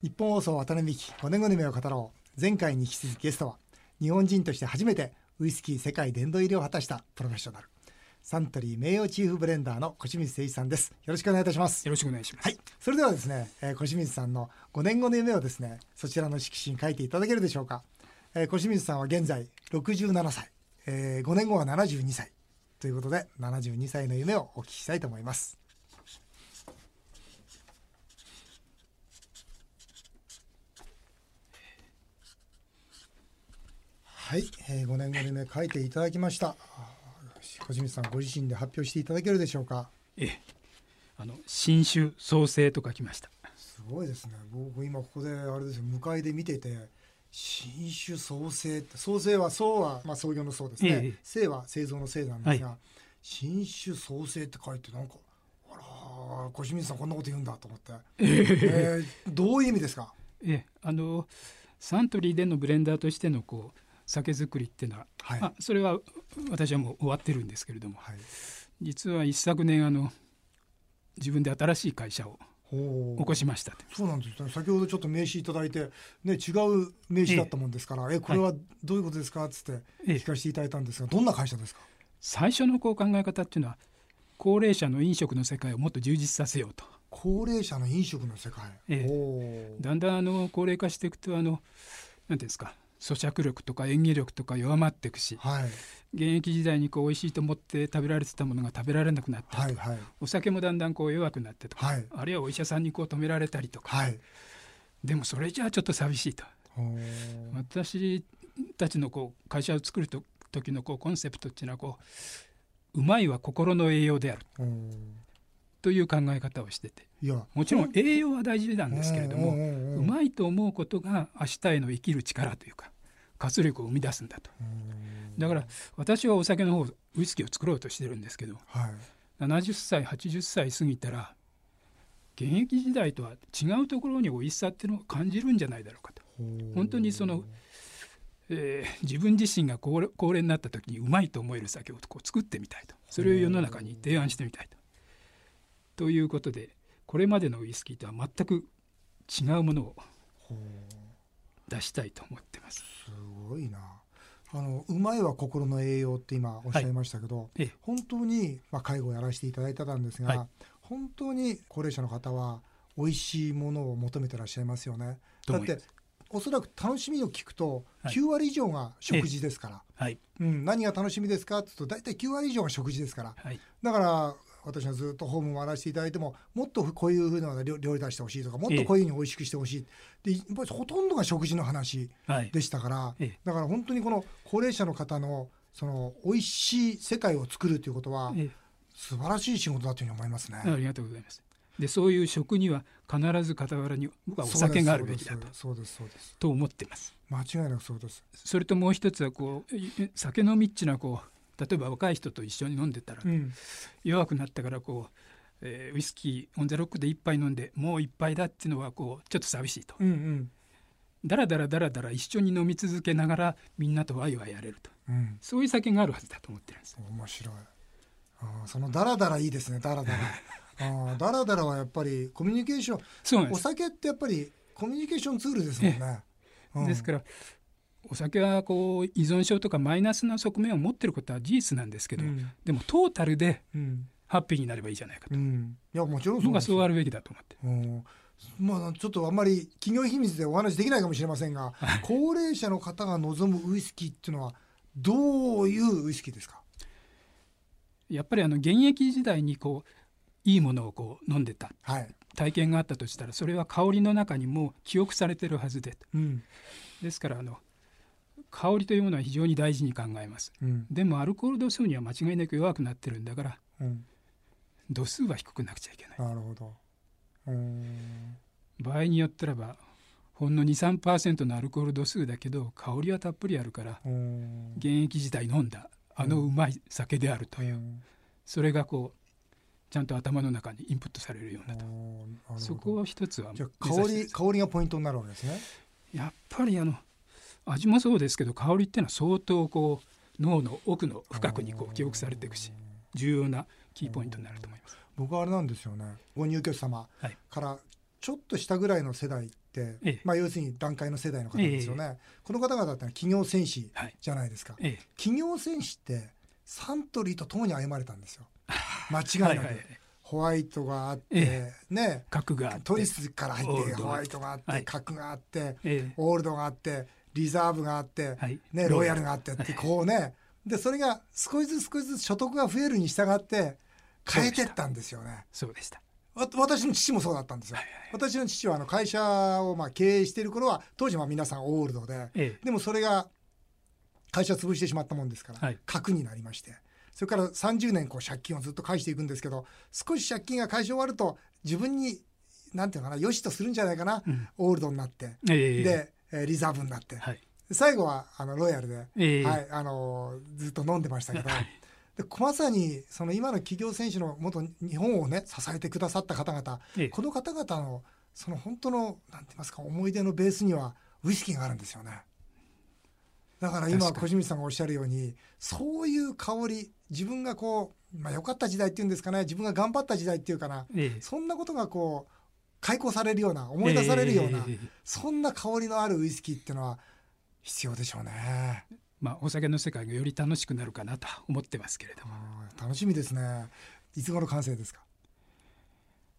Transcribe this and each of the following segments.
日本放送渡辺美希5年後の夢を語ろう。前回に引き続きゲストは日本人として初めてウイスキー世界殿堂入りを果たしたプロフェッショナル。サントリー名誉チーフブレンダーの小清水誠一さんです。よろしくお願いいたします。よろしくお願いします。はい。それではですね、えー、小清水さんの5年後の夢をですねそちらの色紙に書いていただけるでしょうか、えー、小清水さんは現在67歳、えー、5年後は72歳。ということで72歳の夢をお聞きしたいと思いますはい、えー、5年後にね書いていただきました。小清水さんご自身で発表していただけるでしょうか？ええ。あの新種創生と書きました。すごいですね。僕今ここであれですよ向かいで見てて新種創生って創生は創はまあ創業の創ですね、ええ、生は製造の生なんですが、はい、新種創生って書いてなんかあら小清水さんこんなこと言うんだと思って、え。えー、どういう意味ですか？ええあのサントリーでのブレンダーとしてのこう酒造りっていうのは、はい、まあ、それは私はもう終わってるんですけれども、はい、実は一昨年あの自分で新しい会社を起こしましたそうなんですね。先ほどちょっと名刺いただいて、ね、違う名刺だったもんですから「ええ。これはどういうことですか?」っつって聞かせていただいたんですが、どんな会社ですか？最初のこう考え方っていうのは高齢者の飲食の世界をもっと充実させようと。高齢者の飲食の世界、ええ、だんだんあの高齢化していくとあのなんていうんですか咀嚼力とか演技力とか弱まっていくし、はい、現役時代にこう美味しいと思って食べられてたものが食べられなくなったりとか、はいはい、お酒もだんだんこう弱くなってとか、はい、あるいはお医者さんにこう止められたりとか、はい、でもそれじゃあちょっと寂しいと。私たちのこう会社を作ると時のこうコンセプトっていうのはこううまいは心の栄養であるという考え方をしてて。もちろん栄養は大事なんですけれどもうまいと思うことが明日への生きる力というか活力を生み出すんだと。だから私はお酒の方ウイスキーを作ろうとしてるんですけど、はい、70歳80歳過ぎたら現役時代とは違うところに美味しさっていうのを感じるんじゃないだろうかと。本当にその、えー、自分自身が高齢になった時にうまいと思える酒をこう作ってみたいと。それを世の中に提案してみたいと。ということでこれまでのウイスキーとは全く違うものを出したいと思ってます。すごいな。あのうまいは心の栄養って今おっしゃいましたけど、はい、本当に、まあ、介護をやらせていただいたんですが、はい、本当に高齢者の方は美味しいものを求めてらっしゃいますよね。だっておそらく楽しみを聞くと9割以上が食事ですから、はい。うん、何が楽しみですかって言うと大体9割以上が食事ですから、はい、だから私はずっとホーム回らせていただいてももっとこういうふうな料理出してほしいとかもっとこういうふうに美味しくしてほしい、でほとんどが食事の話でしたから、だから本当にこの高齢者の方のその美味しい世界を作るということは、素晴らしい仕事だというふうに思いますね。ありがとうございます。でそういう食には必ず傍らに僕はお酒があるべきだとそうですそうです。と思ってます。間違いなくそうです。それともう一つはこう酒飲みっちなこう例えば若い人と一緒に飲んでたら、うん、弱くなったからこう、えー、ウイスキーオン・ザ・ロックで一杯飲んでもう一杯だっていうのはこうちょっと寂しいと。うんうん。だらだらだらだら一緒に飲み続けながらみんなとワイワイやれると、うん、そういう酒があるはずだと思ってるんです。面白い。あそのだらだらいいですねだらだら。あだらだらはやっぱりコミュニケーションそうお酒ってやっぱりコミュニケーションツールですもんね、うん、ですからお酒はこう依存症とかマイナスな側面を持ってることは事実なんですけど、うん、でもトータルでハッピーになればいいじゃないかと、うん、いやもちろんそうそうあるべきだと思って。うんまあ、ちょっとあんまり企業秘密でお話できないかもしれませんが、高齢者の方が望むウイスキーっていうのはどういうウイスキーですか？やっぱりあの現役時代にこういいものをこう飲んでた、はい、体験があったとしたらそれは香りの中にも記憶されてるはずで、うん、ですからあの香りというものは非常に大事に考えます、うん、でもアルコール度数には間違いなく弱くなってるんだから、うん、度数は低くなくちゃいけない。なるほど。場合によってらばほんの23%のアルコール度数だけど香りはたっぷりあるから現役時代飲んだあのうまい酒であるという、それがこうちゃんと頭の中にインプットされるようなとそこを一つは香り香りがポイントになるわけですね。やっぱりあの味もそうですけど香りっていうのは相当こう脳の奥の深くにこう記憶されていくし重要なキーポイントになると思います。僕はあれなんですよね。ご入居者様からちょっと下ぐらいの世代て、ええ、まあ、要するに段階の世代の方ですよね、え、この方々って企業戦士じゃないですか、はい、企業戦士ってサントリーと共に歩まれたんですよ。間違いなく。はいはい。ホワイトがあって、ね。角がトリスから入ってホワイトがあって、角があって、オールドがあってリザーブがあって、ね、ロイヤル。があってってこうね。でそれが少しずつ少しずつ所得が増えるに従って変えてったんですよね。そうでした。私の父もそうだったんですよ。私の父はあの会社をまあ経営している頃は当時は皆さんオールドで、ええ、でもそれが会社潰してしまったもんですから、はい、核になりまして。それから30年こう借金をずっと返していくんですけど少し借金が返し終わると自分になんていうのかなよしとするんじゃないかな、うん、オールドになって、え。で、えリザーブになって、はい、最後はあのロイヤルで、えはいあのずっと飲んでましたけど。はい。でまさにその今の企業選手の元日本をね支えてくださった方々、ええ、この方々のその本当のなんて言いますか思い出のベースにはウイスキーがあるんですよね。だから今小清水さんがおっしゃるようにそういう香り自分がこう、まあ、良かった時代っていうんですかね自分が頑張った時代っていうかな、ええ、そんなことがこう解雇されるような思い出されるような、え、そんな香りのあるウイスキーっていうのは必要でしょうね。まあ、お酒の世界がより楽しくなるかなと思ってますけれども。楽しみですね。いつ頃完成ですか？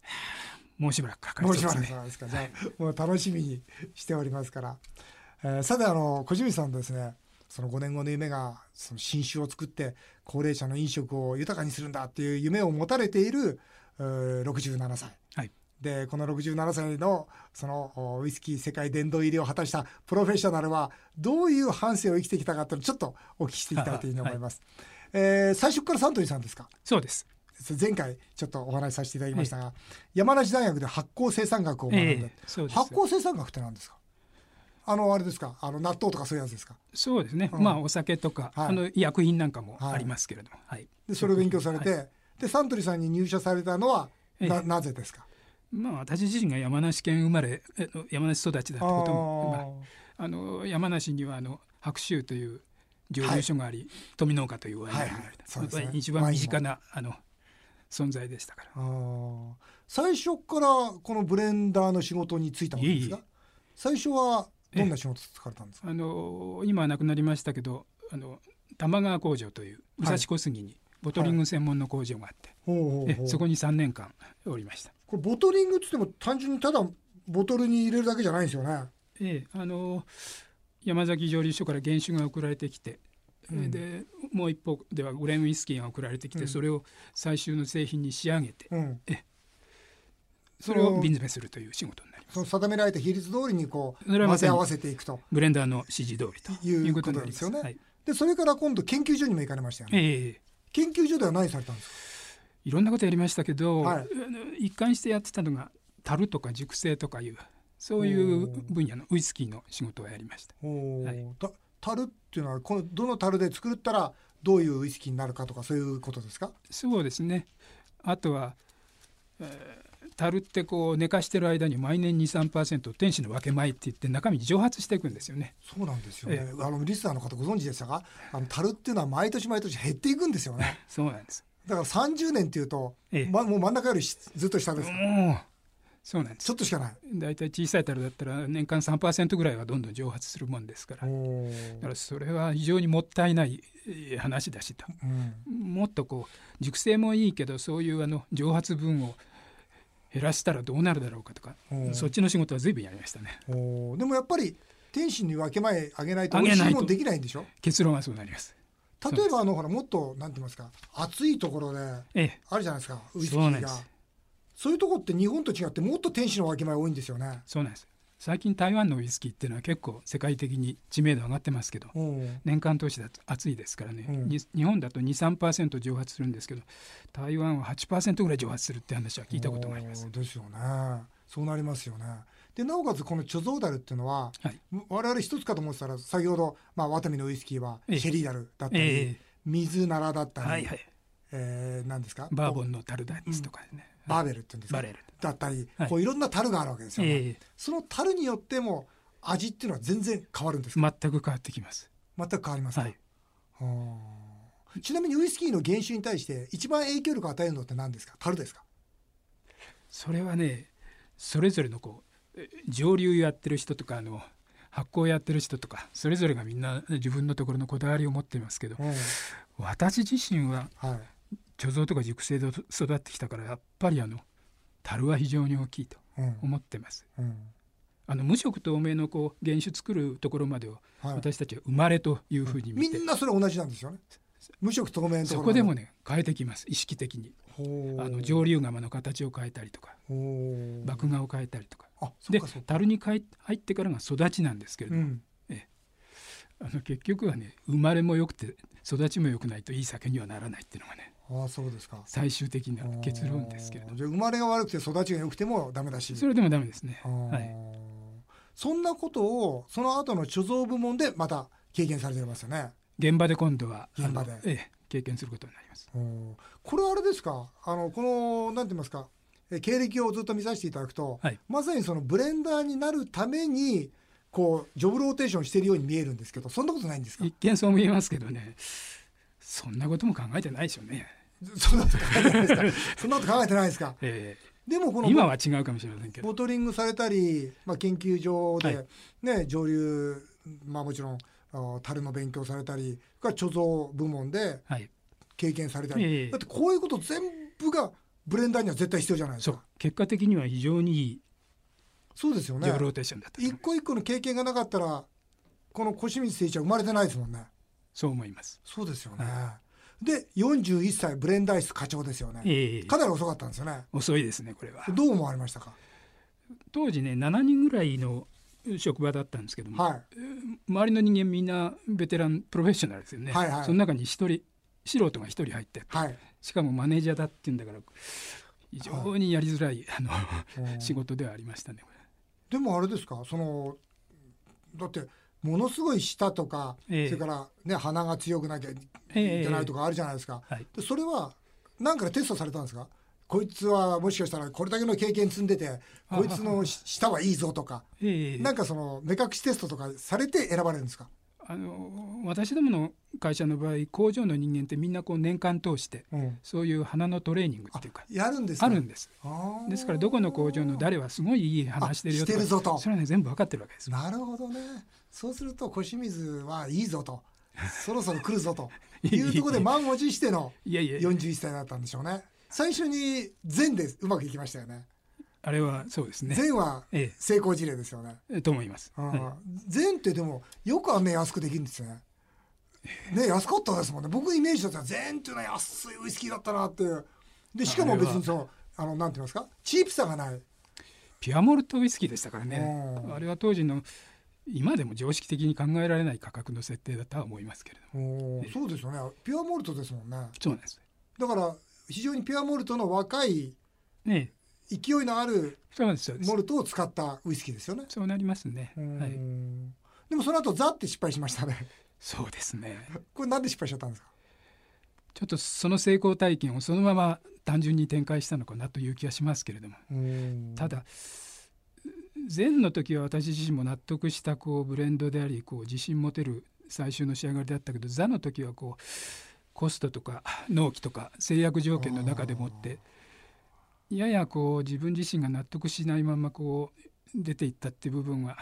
もうしばらくかかりそうですね。ですか？じゃあもう楽しみにしておりますから、えー、さてあの小清水さんですね。その5年後の夢がその新酒を作って高齢者の飲食を豊かにするんだっていう夢を持たれている67歳、はい、でこの67歳のそのウイスキー世界殿堂入りを果たしたプロフェッショナルはどういう半生を生きてきたかというのをちょっとお聞きしていきたいというふうに思います。はい、えー、最初からサントリーさんですか？そうです。前回ちょっとお話しさせていただきましたが、ええ、山梨大学で発酵生産学を学んで、え、発酵生産学って何ですか？あのあれですか？あの納豆とかそういうやつですか？そうですね、うん、まあお酒とか、はい、あの医薬品なんかもありますけれども、はい、でそれを勉強されて、はい、でサントリーさんに入社されたのはな,、なぜですか？まあ、私自身が山梨県生まれ山梨育ちだったこともまあ、あの山梨にはあの白州という蒸留所があり、はい、富農家というワインがあり、はいはい。ね、一番身近なあの存在でしたから。最初からこのブレンダーの仕事に就いたんですか最初はどんな仕事されたんですか？あの今はなくなりましたけどあの玉川工場という武蔵小杉にボトリング専門の工場があって、はい、そこに3年間おりましたこれボトリングっつっても単純にただボトルに入れるだけじゃないんですよね。ええあの山崎蒸留所から原酒が送られてきて、うん、でもう一方ではグレンウイスキーが送られてきて、うん、それを最終の製品に仕上げて、うん、えそれを瓶詰めするという仕事になります。その定められた比率通りにこう混ぜ合わせていくと。ブレンダーの指示通りということですよね、はい、でそれから今度研究所にも行かれましたよね、ええ。研究所では何されたんですか？いろんなことやりましたけど、はい、一貫してやってたのが樽とか熟成とかいうそういう分野のウイスキーの仕事をやりました。はい、樽っていうのはこのどの樽で作ったらどういうウイスキーになるかとかそういうことですか？そうですね。あとは、えー、樽ってこう寝かしてる間に毎年23%天使の分け前って言って中身蒸発していくんですよね。そうなんですよね、えー、あのリスナーの方ご存知でしたか？あの樽っていうのは毎年毎年減っていくんですよね。そうなんですだから30年っていうと、ええ、ま、もう真ん中よりずっと下です、そうなんです。ちょっとしかない。大体小さい樽だったら年間3%ぐらいはどんどん蒸発するもんですから。だからそれは非常にもったいない話だしと、うん、もっとこう熟成もいいけどそういうあの蒸発分を減らしたらどうなるだろうかとかそっちの仕事は随分やりましたね。でもやっぱり天使に分け前あげないと。美味しいもんできないんでしょ？結論はそうなります例えばあのほらもっとなんて言いますか暑いところであるじゃないですか、ウイスキーが。そういうとこって日本と違ってもっと天使の分け前多いんですよね。そうなんです。最近台湾のウイスキーっていうのは結構世界的に知名度上がってますけど年間通しだと暑いですからね、日本だと23%蒸発するんですけど台湾は8%ぐらい蒸発するって話は聞いたことがあります。ですよね。そうなりますよねでなおかつこの貯蔵ダルっていうのは、はい、我々一つかと思ってたら先ほど、まあ、ワタミのウイスキーはシェリーダルだったり、ええ、水ならだったり、はいはい。えー、何ですか？バーボンのタルダですとかね、うん、バーベルっていうんですか？だったり、はい、こういろんな樽があるわけですよね、えその樽によっても味っていうのは全然変わるんですか？全く変わってきます。全く変わりますか、はい、ちなみにウイスキーの原酒に対して一番影響力を与えるのって何ですか？樽ですか？それはねそれぞれのこう蒸留やってる人とかあの発酵やってる人とかそれぞれがみんな自分のところのこだわりを持っていますけど、うん、私自身は貯蔵とか熟成で育ってきたからやっぱりあの樽は非常に大きいと思ってます。うん。うん、あの無色透明のこう原酒作るところまでを私たちは生まれというふうに見て、みんなそれ同じなんですよね。無色透明そこでもね変えてきます。意識的に。あの上流釜の形を変えたりとか。麦芽を変えたりとか。で樽に入ってからが育ちなんですけれども、うん、えあの結局はね生まれも良くて育ちも良くないといい酒にはならないっていうのがねあそうですか。最終的な結論ですけれどじゃ生まれが悪くて育ちが良くてもダメだし。それでもダメですね、はい、そんなことをその後の貯蔵部門でまた経験されてますよね現場で今度は現場で、ええ、経験することになります。これはあれですか？あのこのなんて言いますか？経歴をずっと見させていただくと、はい、まさにそのブレンダーになるためにこうジョブローテーションしてるように見えるんですけどそんなことないんですか？一見そう見えますけどね。そんなことも考えてないでしょうね。そんなこと考えてないですか？そんなこと考えてないですか、えー、でもこの今は違うかもしれませんけど。ボトリングされたり、まあ、研究所で、ね、はい、蒸留まあもちろん樽の勉強されたり貯蔵部門で経験されたり、はい、だってこういうこと全部がブレンダーには絶対必要じゃないですか。結果的には非常にいいそうですよね。ローテーションだった一個一個の経験がなかったらこの小清水誠一は生まれてないですもんね。そう思います。そうですよね、はい、で41歳ブレンダー室課長ですよね、えー、かなり遅かったんですよね。遅いですねこれは。どう思われましたか？当時ね7人ぐらいの職場だったんですけども、はい、周りの人間みんなベテランプロフェッショナルですよね、はいはい、その中に一人素人が一人入って、はい、しかもマネージャーだっていうんだから非常にやりづらい、あの仕事ではありましたねでもあれですか？そのだってものすごい舌とか、えー、それからね鼻が強くなきゃいけないとかあるじゃないですか、えーはい、でそれは何からテストされたんですか？こいつはもしかしたらこれだけの経験積んでてこいつの舌はいいぞとか、えー、なんかその目隠しテストとかされて選ばれるんですか？あの私どもの会社の場合工場の人間ってみんなこう年間通して、うん、そういう花のトレーニングっていうかやるんです、ね、あるんです。ですからどこの工場の誰はすごいいい花してるよとかそれはね全部分かってるわけです。なるほどね。そうすると小清水はいいぞと。そろそろ来るぞと。いうところで満を持しての41歳だったんでしょうね最初に全でうまくいきましたよねあれはそうですね。全は成功事例ですよね。ええと思います。全ってでもよくあんな安くできるんですよね。ね安かったですもんね。僕イメージだったら全っていうのは安いウイスキーだったなってでしかも別にそのあのなんて言いますか？チープさがない。ピュアモルトウイスキーでしたからね。あれは当時の今でも常識的に考えられない価格の設定だとは思いますけれども。そうですよね。ピュアモルトですもんね。そうなんです。だから非常にピュアモルトの若いね勢いのあるモルトを使ったウイスキーですよね。そうなりますね。はい。でもその後ザって失敗しましたね。そうですね。これなんで失敗しちゃったんですか？ちょっとその成功体験をそのまま単純に展開したのかなという気がしますけれども。ただ前の時は私自身も納得したこうブレンドでありこう自信持てる最終の仕上がりだったけど座の時はこうコストとか納期とか制約条件の中でもってややこう自分自身が納得しないままこう出ていったっていう部分は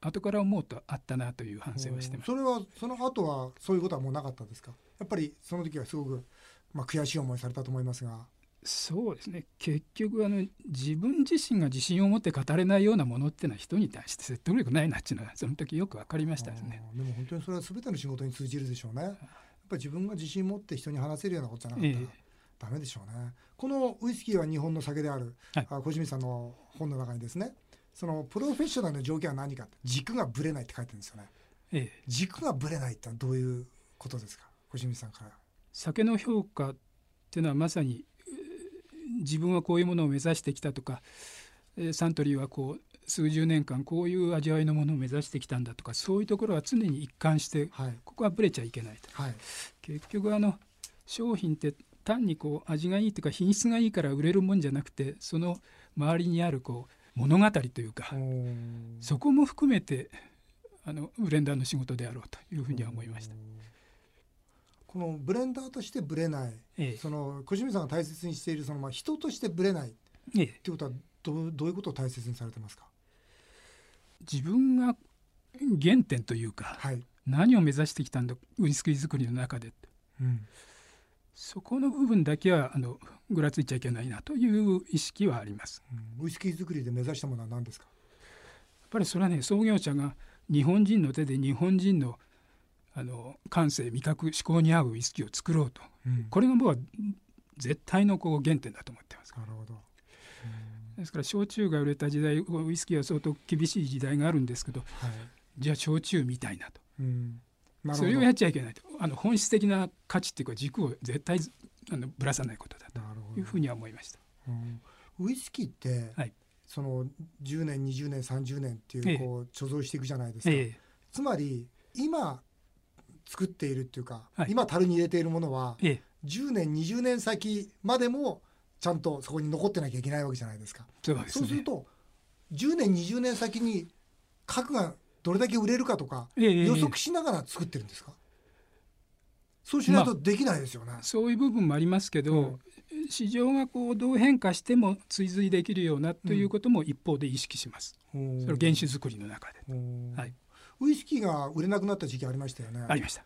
後から思うとあったなという反省をしてます。それはその後はそういうことはもうなかったですか？やっぱりその時はすごく、まあ、悔しい思いされたと思いますが。そうですね。結局あの自分自身が自信を持って語れないようなものっていうのは人に対して説得力ないなっていうのはその時よく分かりましたですねでも本当にそれは全ての仕事に通じるでしょうねぱり自分が自信を持って人に話せるようなことじゃなかったら、えーダメでしょうね。このウイスキーは日本の酒である、はい、小清水さんの本の中にですねそのプロフェッショナルの条件は何か軸がぶれないって書いてるんですよね、ええ、軸がぶれないってのはどういうことですか？小清水さんから。酒の評価っていうのはまさに自分はこういうものを目指してきたとかサントリーはこう数十年間こういう味わいのものを目指してきたんだとかそういうところは常に一貫して、はい、ここはぶれちゃいけないと、はい、結局あの商品って単にこう味がいいというか品質がいいから売れるもんじゃなくてその周りにあるこう物語というかそこも含めてあのブレンダーの仕事であろうというふうには思いました。このブレンダーとしてブレない、ええ、その小清水さんが大切にしているそのまあ人としてブレない、ええ、っていうことはどうどういうことを大切にされてますか？自分が原点というか、はい、何を目指してきたんだウイスキー作りの中で、うん、そこの部分だけはあのぐらついちゃいけないなという意識はあります、うん、ウイスキー作りで目指したものは何ですか？やっぱりそれはね創業者が日本人の手で日本人のあの感性味覚思考に合うウイスキーを作ろうと、うん、これが僕は絶対のこう原点だと思ってます。なるほどですから焼酎が売れた時代ウイスキーは相当厳しい時代があるんですけど、はい、じゃあ焼酎みたいなと、うん、なそれをやっちゃいけないとあの本質的な価値っていうか軸を絶対あのぶらさないことだというふうには思いました。うん、ウイスキーって、はい、その10年20年30年っていうこう貯蔵していくじゃないですか、ええ、つまり今作っているっていうか、はい、今樽に入れているものは、ええ、10年20年先までもちゃんとそこに残ってなきゃいけないわけじゃないですか。そう、ね,、すると10年20年先に核がどれだけ売れるかとか、予測しながら作ってるんですか、そうしないとできないですよね、まあ、そういう部分もありますけど、うん、市場がこうどう変化しても追随できるようなということも一方で意識します、うん、それ原酒作りの中で、はい、ウイスキーが売れなくなった時期ありましたよね。ありました。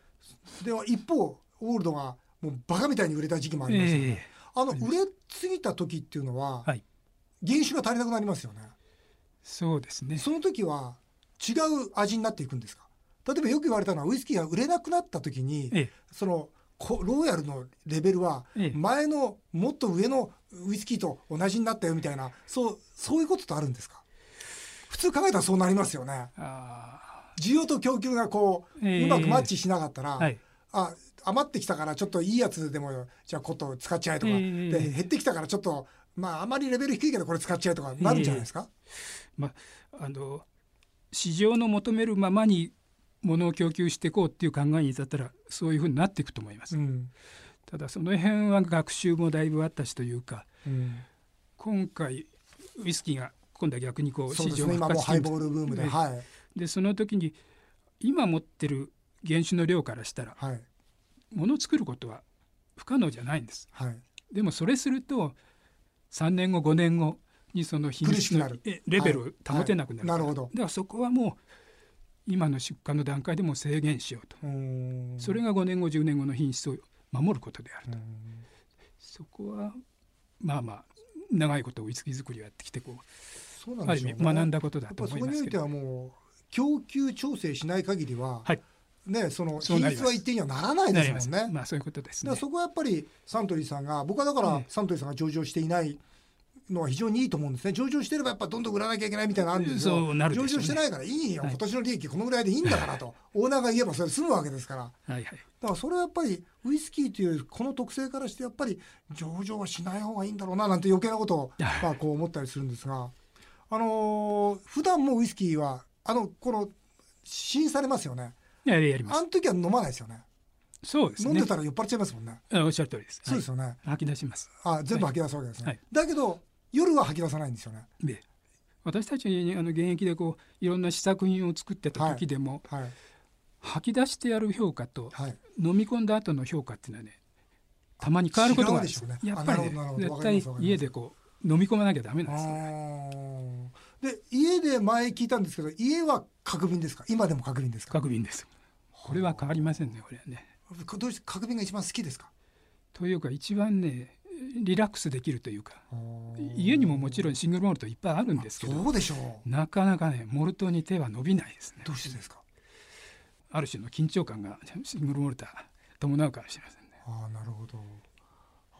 では一方オールドがもうバカみたいに売れた時期もありました、ね、えー、あの売れすぎた時っていうのは、はい、原酒が足りなくなりますよね。そうですね。その時は違う味になっていくんですか？例えばよく言われたのはウイスキーが売れなくなった時に、ええ、そのローヤルのレベルは前のもっと上のウイスキーと同じになったよみたいなそうそういうことってあるんですか？普通考えたらそうなりますよね。需要と供給がこう、えー、うまくマッチしなかったら、はい、あ余ってきたからちょっといいやつでもじゃあこと使っちゃえとか、えー、で減ってきたからちょっとまああまりレベル低いけどこれ使っちゃえとかなるんじゃないですか、えー、まあ、あの市場の求めるままに物を供給していこうっていう考えに至ったらそういうふうになっていくと思います。うん、ただその辺は学習もだいぶあったしというか、うん、今回ウイスキーが今度は逆にこう市場が復活してるで,、はい、でその時に今持ってる原酒の量からしたら、はい、物を作ることは不可能じゃないんです。はい、でもそれすると3年後5年後にその品質のレベルを保てなくなる,、なるほど。だからそこはもう今の出荷の段階でも制限しようと。それが5年後10年後の品質を守ることであると。そこはまあまあ長いことウイスキー作りをやってきてこうそうなんでしょう、ね、学んだことだと思いますけど。そこにおいてはもう供給調整しない限りは、はい、ね、その品質は一定にはならないですもんね。まあそういうことです、ね、そこはやっぱりサントリーさんが僕はだからサントリーさんが上場していないのは非常にいいと思うんですね。上場してればやっぱどんどん売らなきゃいけないみたいなのあるんですけど、ね、上場してないからいいよ、はい、今年の利益このぐらいでいいんだからと。オーナーが言えばそれで済むわけですから、はいはい、だからそれはやっぱりウイスキーというこの特性からしてやっぱり上場はしない方がいいんだろうななんて余計なことを まあこう思ったりするんですが。あのー、普段もウイスキーはあのこの試飲されますよねややりますあの時は飲まないですよねそうですね。飲んでたら酔っ払っちゃいますもんね。おっしゃる通りです。そうですよね。吐き出します。あ、全部吐き出すわけですね。はい、だけど夜は吐き出さないんですよね。で私たちあの現役でこういろんな試作品を作ってた時でも、はいはい、吐き出してやる評価と、はい、飲み込んだ後の評価っていうのはねたまに変わることがあるんですよ、ね、やっぱりね絶対家でこう飲み込まなきゃダメなんですよね。で家で前聞いたんですけど家は角瓶ですか？今でも角瓶ですか？角瓶です。これは変わりませんねこれはね。どうして角瓶が一番好きですか？というか一番ねリラックスできるというか家にももちろんシングルモルトいっぱいあるんですけどそうでしょう。なかなかねモルトに手は伸びないですね。どうしてですか？ある種の緊張感がシングルモルター伴うかもしれませんね。ああなるほど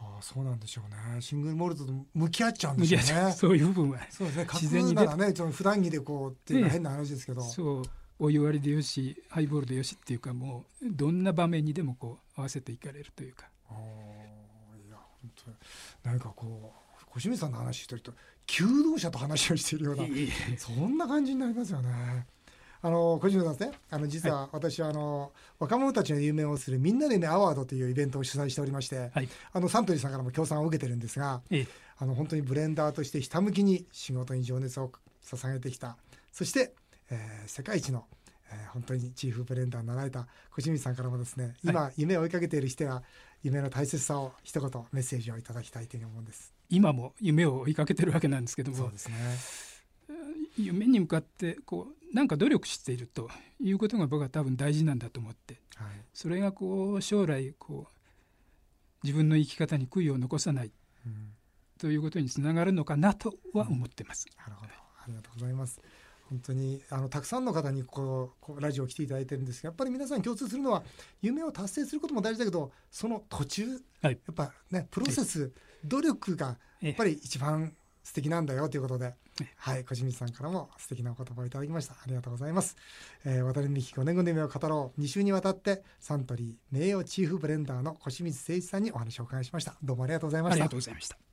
ああそうなんでしょうね。シングルモルトと向き合っちゃうんでしょうね。そういう部分はそうですね。自然にならねその普段着でこうっていうのは変な話ですけど、そうお湯割りでよしハイボールでよしっていうかもうどんな場面にでもこう合わせていかれるというか。ああなんかこう小清水さんの話してると求道者と話をしているようなそんな感じになりますよね。あの小島さんですね。あの実は私はあの、はい、若者たちの夢をするみんなで夢アワードというイベントを主催しておりまして、はい、あのサントリーさんからも協賛を受けてるんですが、あの本当にブレンダーとしてひたむきに仕事に情熱を捧げてきた。そして、えー、世界一の、えー、本当にチーフブレンダーになられた小清水さんからもですね今、はい、夢を追いかけている人は夢の大切さを一言メッセージをいただきたいというふうに思うんです。今も夢を追いかけてるわけなんですけども。そうですね夢に向かってこうなんか努力しているということが僕は多分大事なんだと思って、はい、それがこう将来こう自分の生き方に悔いを残さない、うん、ということにつながるのかなとは思ってます。なるほど。ありがとうございます。本当にあのたくさんの方にこうこうラジオ来ていただいてるんですがやっぱり皆さん共通するのは夢を達成することも大事だけどその途中、はい、やっぱねプロセス、努力がやっぱり一番素敵なんだよということで、はい、小清水さんからも素敵なお言葉をいただきました。ありがとうございます。えー、渡辺美希5年後の夢を語ろう2週にわたってサントリー名誉チーフブレンダーの小清水誠一さんにお話をお伺いしました。どうもありがとうございました。ありがとうございました。